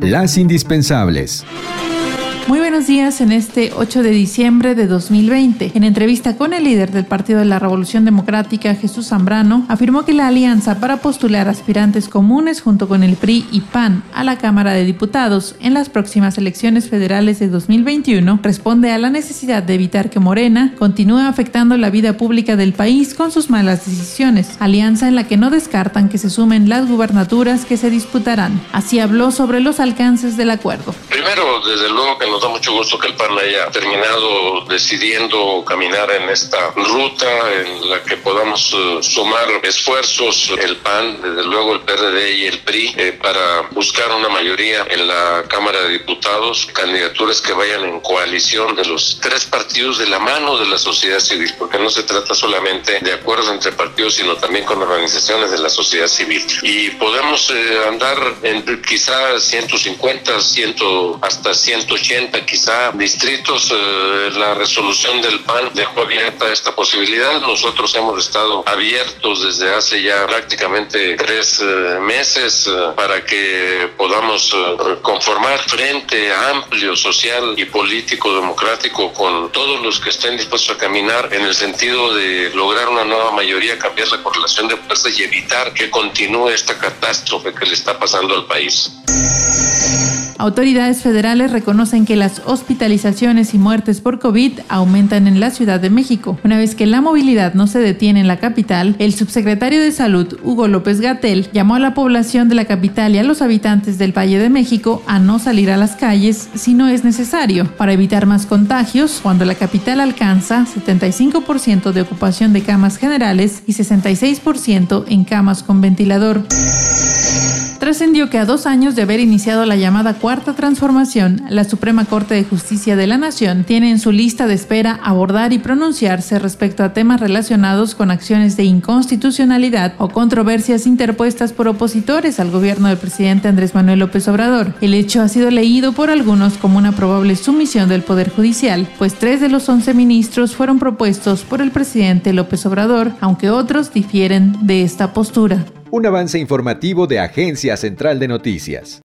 Las indispensables. Muy buenos días en este 8 de diciembre de 2020. En entrevista con el líder del Partido de la Revolución Democrática, Jesús Zambrano, afirmó que la alianza para postular aspirantes comunes junto con el PRI y PAN a la Cámara de Diputados en las próximas elecciones federales de 2021 responde a la necesidad de evitar que Morena continúe afectando la vida pública del país con sus malas decisiones, alianza en la que no descartan que se sumen las gubernaturas que se disputarán. Así habló sobre los alcances del acuerdo. Primero, desde luego que nos da mucho gusto que el PAN haya terminado decidiendo caminar en esta ruta en la que podamos eh, sumar esfuerzos, el PAN, desde luego el PRD y el PRI, eh, para buscar una mayoría en la Cámara de Diputados, candidaturas que vayan en coalición de los tres partidos de la mano de la sociedad civil, porque no se trata solamente de acuerdos entre partidos, sino también con organizaciones de la sociedad civil. Y podemos eh, andar en quizá 150, 100, hasta 180 quizá distritos, eh, la resolución del PAN dejó abierta esta posibilidad. Nosotros hemos estado abiertos desde hace ya prácticamente tres eh, meses eh, para que podamos conformar frente amplio social y político democrático con todos los que estén dispuestos a caminar en el sentido de lograr una nueva mayoría, cambiar la correlación de fuerzas y evitar que continúe esta catástrofe que le está pasando al país. Autoridades federales reconocen que las hospitalizaciones y muertes por COVID aumentan en la Ciudad de México. Una vez que la movilidad no se detiene en la capital, el subsecretario de Salud, Hugo López Gatel, llamó a la población de la capital y a los habitantes del Valle de México a no salir a las calles si no es necesario, para evitar más contagios cuando la capital alcanza 75% de ocupación de camas generales y 66% en camas con ventilador trascendió que a dos años de haber iniciado la llamada Cuarta Transformación, la Suprema Corte de Justicia de la Nación tiene en su lista de espera abordar y pronunciarse respecto a temas relacionados con acciones de inconstitucionalidad o controversias interpuestas por opositores al gobierno del presidente Andrés Manuel López Obrador. El hecho ha sido leído por algunos como una probable sumisión del Poder Judicial, pues tres de los once ministros fueron propuestos por el presidente López Obrador, aunque otros difieren de esta postura un avance informativo de Agencia Central de Noticias.